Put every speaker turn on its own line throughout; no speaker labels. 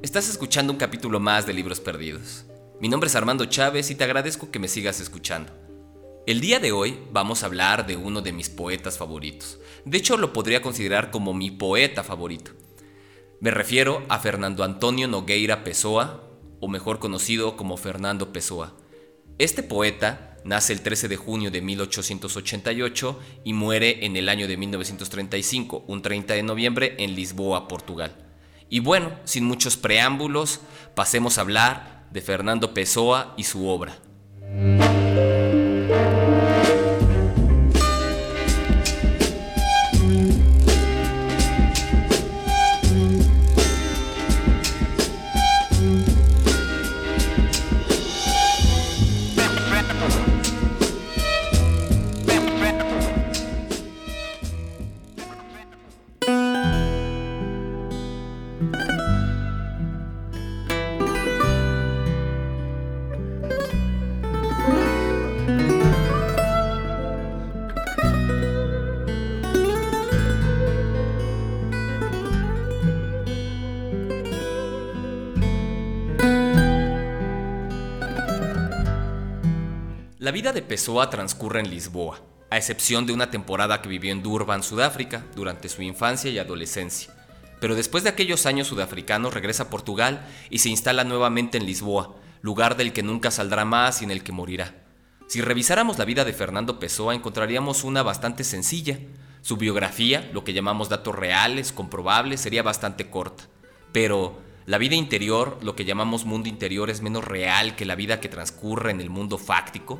Estás escuchando un capítulo más de Libros Perdidos. Mi nombre es Armando Chávez y te agradezco que me sigas escuchando. El día de hoy vamos a hablar de uno de mis poetas favoritos. De hecho, lo podría considerar como mi poeta favorito. Me refiero a Fernando Antonio Nogueira Pessoa, o mejor conocido como Fernando Pessoa. Este poeta nace el 13 de junio de 1888 y muere en el año de 1935, un 30 de noviembre, en Lisboa, Portugal. Y bueno, sin muchos preámbulos, pasemos a hablar de Fernando Pessoa y su obra. La vida de Pessoa transcurre en Lisboa, a excepción de una temporada que vivió en Durban, Sudáfrica, durante su infancia y adolescencia. Pero después de aquellos años sudafricanos regresa a Portugal y se instala nuevamente en Lisboa, lugar del que nunca saldrá más y en el que morirá. Si revisáramos la vida de Fernando Pessoa encontraríamos una bastante sencilla. Su biografía, lo que llamamos datos reales, comprobables, sería bastante corta. Pero la vida interior, lo que llamamos mundo interior, es menos real que la vida que transcurre en el mundo fáctico.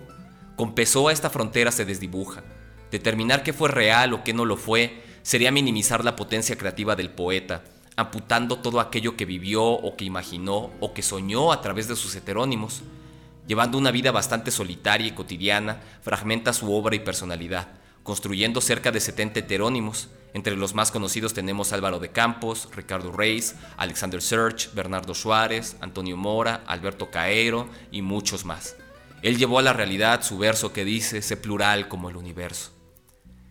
Con Pessoa esta frontera se desdibuja. Determinar qué fue real o qué no lo fue sería minimizar la potencia creativa del poeta, amputando todo aquello que vivió o que imaginó o que soñó a través de sus heterónimos. Llevando una vida bastante solitaria y cotidiana, fragmenta su obra y personalidad, construyendo cerca de 70 heterónimos. Entre los más conocidos tenemos Álvaro de Campos, Ricardo Reis, Alexander Search, Bernardo Suárez, Antonio Mora, Alberto Caero y muchos más. Él llevó a la realidad su verso que dice, sé plural como el universo.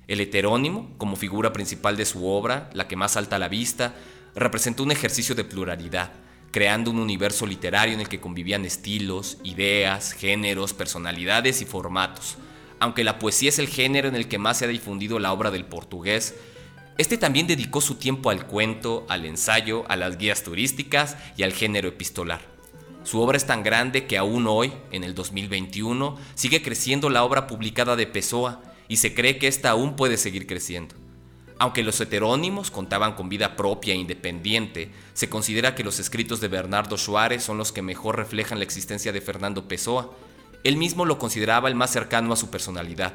El heterónimo, como figura principal de su obra, la que más salta a la vista, representó un ejercicio de pluralidad, creando un universo literario en el que convivían estilos, ideas, géneros, personalidades y formatos. Aunque la poesía es el género en el que más se ha difundido la obra del portugués, este también dedicó su tiempo al cuento, al ensayo, a las guías turísticas y al género epistolar. Su obra es tan grande que aún hoy, en el 2021, sigue creciendo la obra publicada de Pessoa y se cree que ésta aún puede seguir creciendo. Aunque los heterónimos contaban con vida propia e independiente, se considera que los escritos de Bernardo Suárez son los que mejor reflejan la existencia de Fernando Pessoa. Él mismo lo consideraba el más cercano a su personalidad,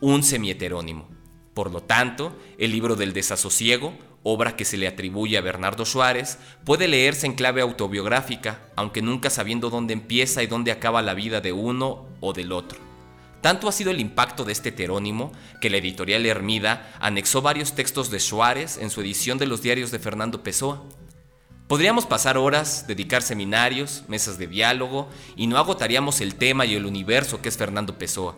un semi-heterónimo. Por lo tanto, el libro del desasosiego obra que se le atribuye a Bernardo Suárez, puede leerse en clave autobiográfica, aunque nunca sabiendo dónde empieza y dónde acaba la vida de uno o del otro. Tanto ha sido el impacto de este heterónimo que la editorial Hermida anexó varios textos de Suárez en su edición de los diarios de Fernando Pessoa. Podríamos pasar horas, dedicar seminarios, mesas de diálogo, y no agotaríamos el tema y el universo que es Fernando Pessoa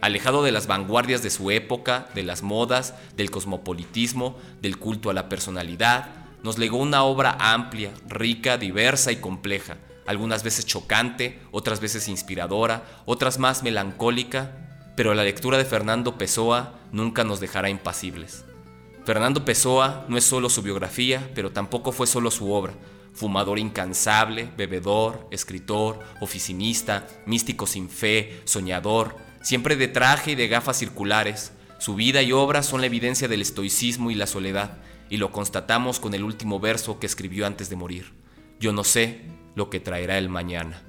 alejado de las vanguardias de su época, de las modas, del cosmopolitismo, del culto a la personalidad, nos legó una obra amplia, rica, diversa y compleja, algunas veces chocante, otras veces inspiradora, otras más melancólica, pero la lectura de Fernando Pessoa nunca nos dejará impasibles. Fernando Pessoa no es solo su biografía, pero tampoco fue solo su obra. Fumador incansable, bebedor, escritor, oficinista, místico sin fe, soñador, siempre de traje y de gafas circulares. Su vida y obra son la evidencia del estoicismo y la soledad, y lo constatamos con el último verso que escribió antes de morir. Yo no sé lo que traerá el mañana.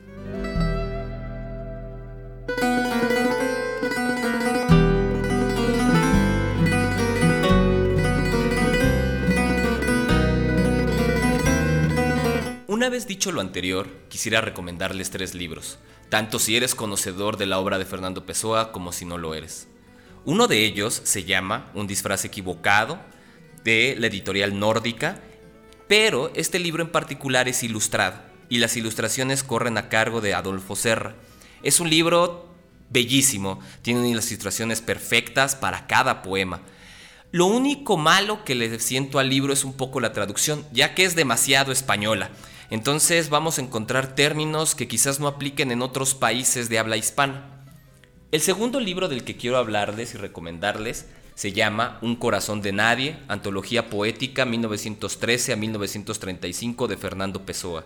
Una vez dicho lo anterior, quisiera recomendarles tres libros, tanto si eres conocedor de la obra de Fernando Pessoa como si no lo eres. Uno de ellos se llama Un disfraz equivocado, de la editorial nórdica, pero este libro en particular es ilustrado y las ilustraciones corren a cargo de Adolfo Serra. Es un libro bellísimo, tiene unas ilustraciones perfectas para cada poema. Lo único malo que le siento al libro es un poco la traducción, ya que es demasiado española Entonces vamos a encontrar términos que quizás no apliquen en otros países de habla hispana. El segundo libro del que quiero hablarles y recomendarles se llama Un corazón de nadie, antología poética 1913 a 1935 de Fernando Pessoa.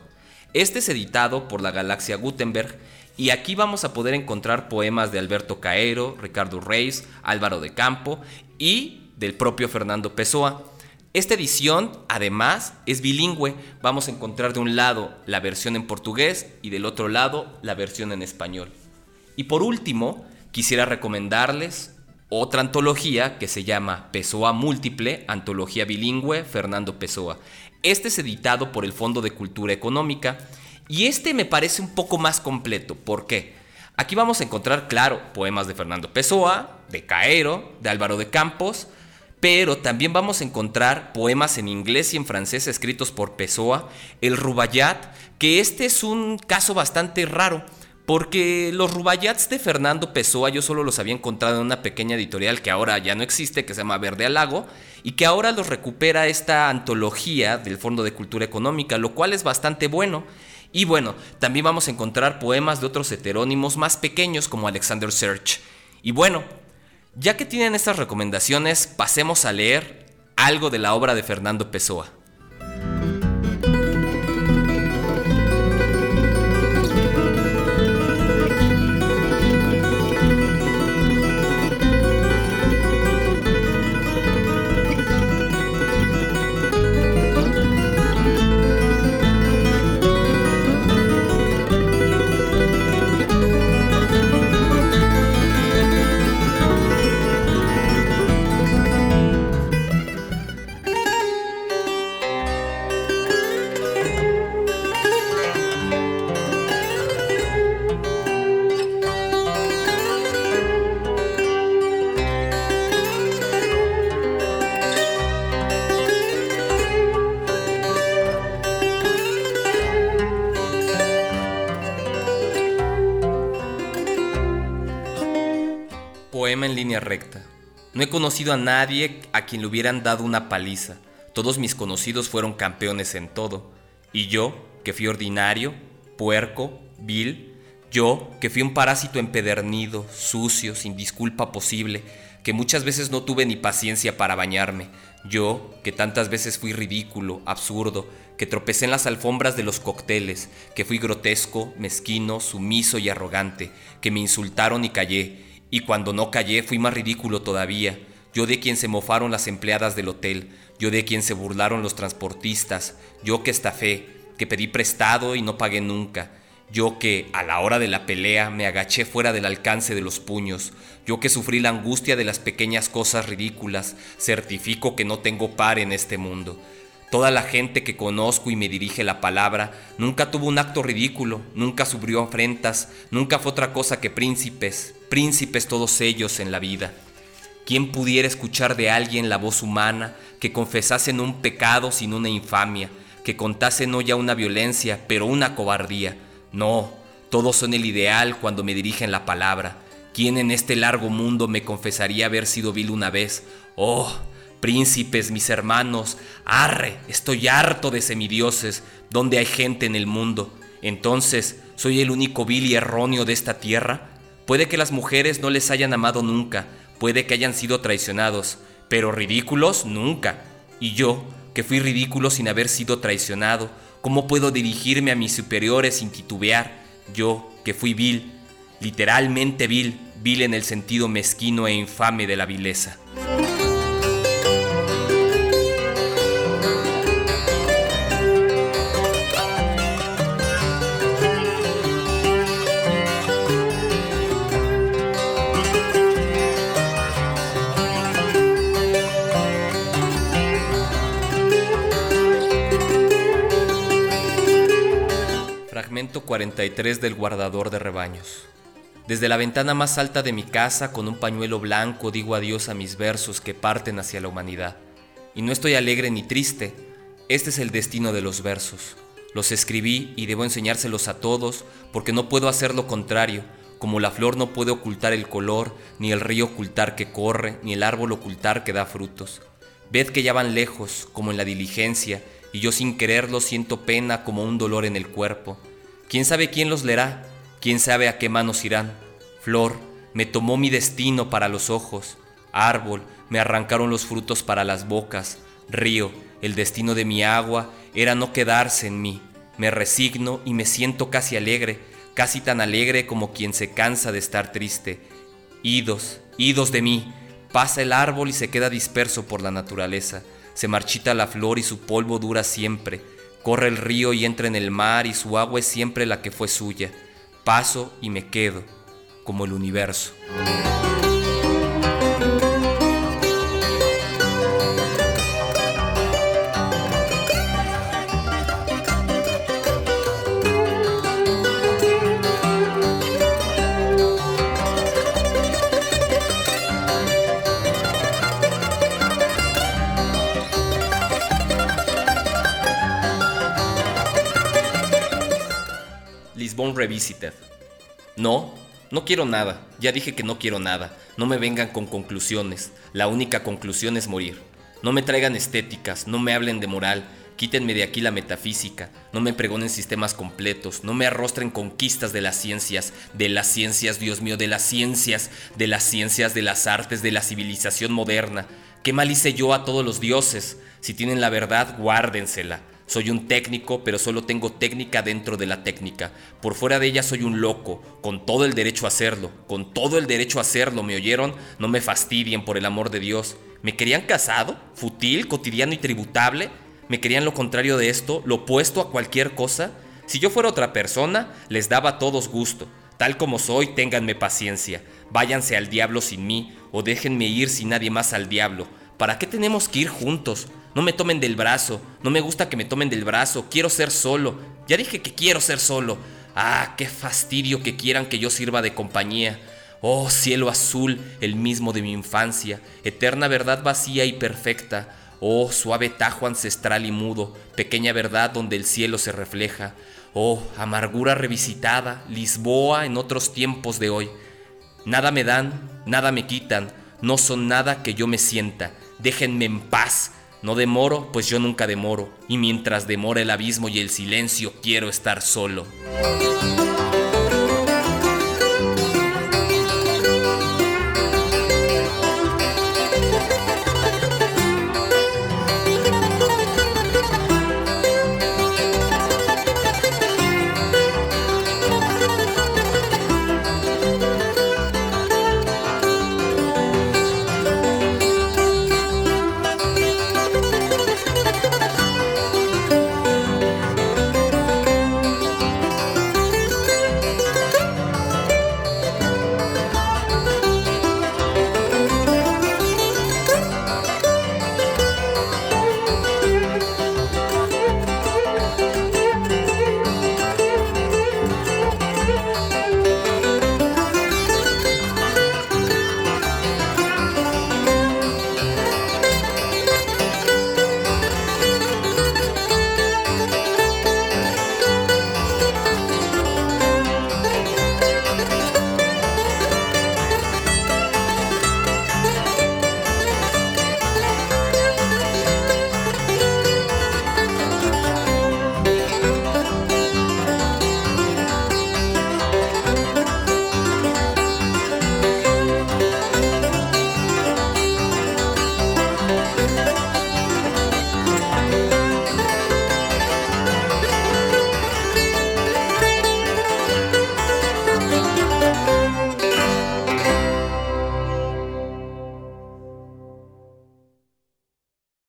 Este es editado por la Galaxia Gutenberg y aquí vamos a poder encontrar poemas de Alberto Caero, Ricardo Reis, Álvaro de Campo y del propio Fernando Pessoa. Esta edición, además, es bilingüe. Vamos a encontrar de un lado la versión en portugués y del otro lado la versión en español. Y por último, quisiera recomendarles otra antología que se llama Pessoa Múltiple, Antología Bilingüe Fernando Pessoa. Este es editado por el Fondo de Cultura Económica y este me parece un poco más completo. ¿Por qué? Aquí vamos a encontrar, claro, poemas de Fernando Pessoa, de Caero, de Álvaro de Campos, pero también vamos a encontrar poemas en inglés y en francés escritos por Pessoa, el Rubayat, que este es un caso bastante raro, porque los Rubayats de Fernando Pessoa yo solo los había encontrado en una pequeña editorial que ahora ya no existe, que se llama Verde al Lago, y que ahora los recupera esta antología del Fondo de Cultura Económica, lo cual es bastante bueno. Y bueno, también vamos a encontrar poemas de otros heterónimos más pequeños como Alexander Search. Y bueno, ya que tienen estas recomendaciones, pasemos a leer algo de la obra de Fernando Pessoa. Poema en línea recta. No he conocido a nadie a quien le hubieran dado una paliza. Todos mis conocidos fueron campeones en todo. Y yo, que fui ordinario, puerco, vil, yo, que fui un parásito empedernido, sucio, sin disculpa posible, que muchas veces no tuve ni paciencia para bañarme, yo, que tantas veces fui ridículo, absurdo, que tropecé en las alfombras de los cócteles, que fui grotesco, mezquino, sumiso y arrogante, que me insultaron y callé, y cuando no callé fui más ridículo todavía, yo de quien se mofaron las empleadas del hotel, yo de quien se burlaron los transportistas, yo que estafé, que pedí prestado y no pagué nunca, yo que, a la hora de la pelea, me agaché fuera del alcance de los puños, yo que sufrí la angustia de las pequeñas cosas ridículas, certifico que no tengo par en este mundo. Toda la gente que conozco y me dirige la palabra nunca tuvo un acto ridículo, nunca sufrió afrentas, nunca fue otra cosa que príncipes, príncipes todos ellos en la vida. ¿Quién pudiera escuchar de alguien la voz humana que confesasen un pecado sin una infamia, que contase no ya una violencia, pero una cobardía? No, todos son el ideal cuando me dirigen la palabra. ¿Quién en este largo mundo me confesaría haber sido vil una vez? Oh, príncipes, mis hermanos, arre, estoy harto de semidioses, donde hay gente en el mundo. Entonces, ¿soy el único vil y erróneo de esta tierra? Puede que las mujeres no les hayan amado nunca, puede que hayan sido traicionados, pero ridículos nunca. Y yo, que fui ridículo sin haber sido traicionado, ¿cómo puedo dirigirme a mis superiores sin titubear? Yo, que fui vil, literalmente vil, vil en el sentido mezquino e infame de la vileza. 43 del guardador de rebaños. Desde la ventana más alta de mi casa, con un pañuelo blanco, digo adiós a mis versos que parten hacia la humanidad. Y no estoy alegre ni triste, este es el destino de los versos. Los escribí y debo enseñárselos a todos, porque no puedo hacer lo contrario, como la flor no puede ocultar el color, ni el río ocultar que corre, ni el árbol ocultar que da frutos. Ved que ya van lejos, como en la diligencia, y yo sin quererlo siento pena como un dolor en el cuerpo. ¿Quién sabe quién los leerá? ¿Quién sabe a qué manos irán? Flor, me tomó mi destino para los ojos. Árbol, me arrancaron los frutos para las bocas. Río, el destino de mi agua era no quedarse en mí. Me resigno y me siento casi alegre, casi tan alegre como quien se cansa de estar triste. Idos, idos de mí, pasa el árbol y se queda disperso por la naturaleza. Se marchita la flor y su polvo dura siempre. Corre el río y entra en el mar y su agua es siempre la que fue suya. Paso y me quedo, como el universo. Lisbon Revisited. No, no quiero nada. Ya dije que no quiero nada. No me vengan con conclusiones. La única conclusión es morir. No me traigan estéticas, no me hablen de moral. Quítenme de aquí la metafísica, no me pregonen sistemas completos, no me arrostren conquistas de las ciencias, de las ciencias, Dios mío, de las ciencias, de las ciencias, de las artes, de la civilización moderna. ¿Qué mal hice yo a todos los dioses? Si tienen la verdad, guárdensela. Soy un técnico, pero solo tengo técnica dentro de la técnica. Por fuera de ella soy un loco, con todo el derecho a hacerlo, con todo el derecho a hacerlo, ¿me oyeron? No me fastidien por el amor de Dios. ¿Me querían casado? ¿Futil, cotidiano y tributable? ¿Me querían lo contrario de esto, lo opuesto a cualquier cosa? Si yo fuera otra persona, les daba a todos gusto. Tal como soy, ténganme paciencia. Váyanse al diablo sin mí, o déjenme ir sin nadie más al diablo. ¿Para qué tenemos que ir juntos? No me tomen del brazo, no me gusta que me tomen del brazo, quiero ser solo. Ya dije que quiero ser solo. Ah, qué fastidio que quieran que yo sirva de compañía. Oh cielo azul, el mismo de mi infancia, eterna verdad vacía y perfecta. Oh suave tajo ancestral y mudo, pequeña verdad donde el cielo se refleja. Oh amargura revisitada, Lisboa en otros tiempos de hoy. Nada me dan, nada me quitan, no son nada que yo me sienta. Déjenme en paz, no demoro, pues yo nunca demoro, y mientras demora el abismo y el silencio, quiero estar solo.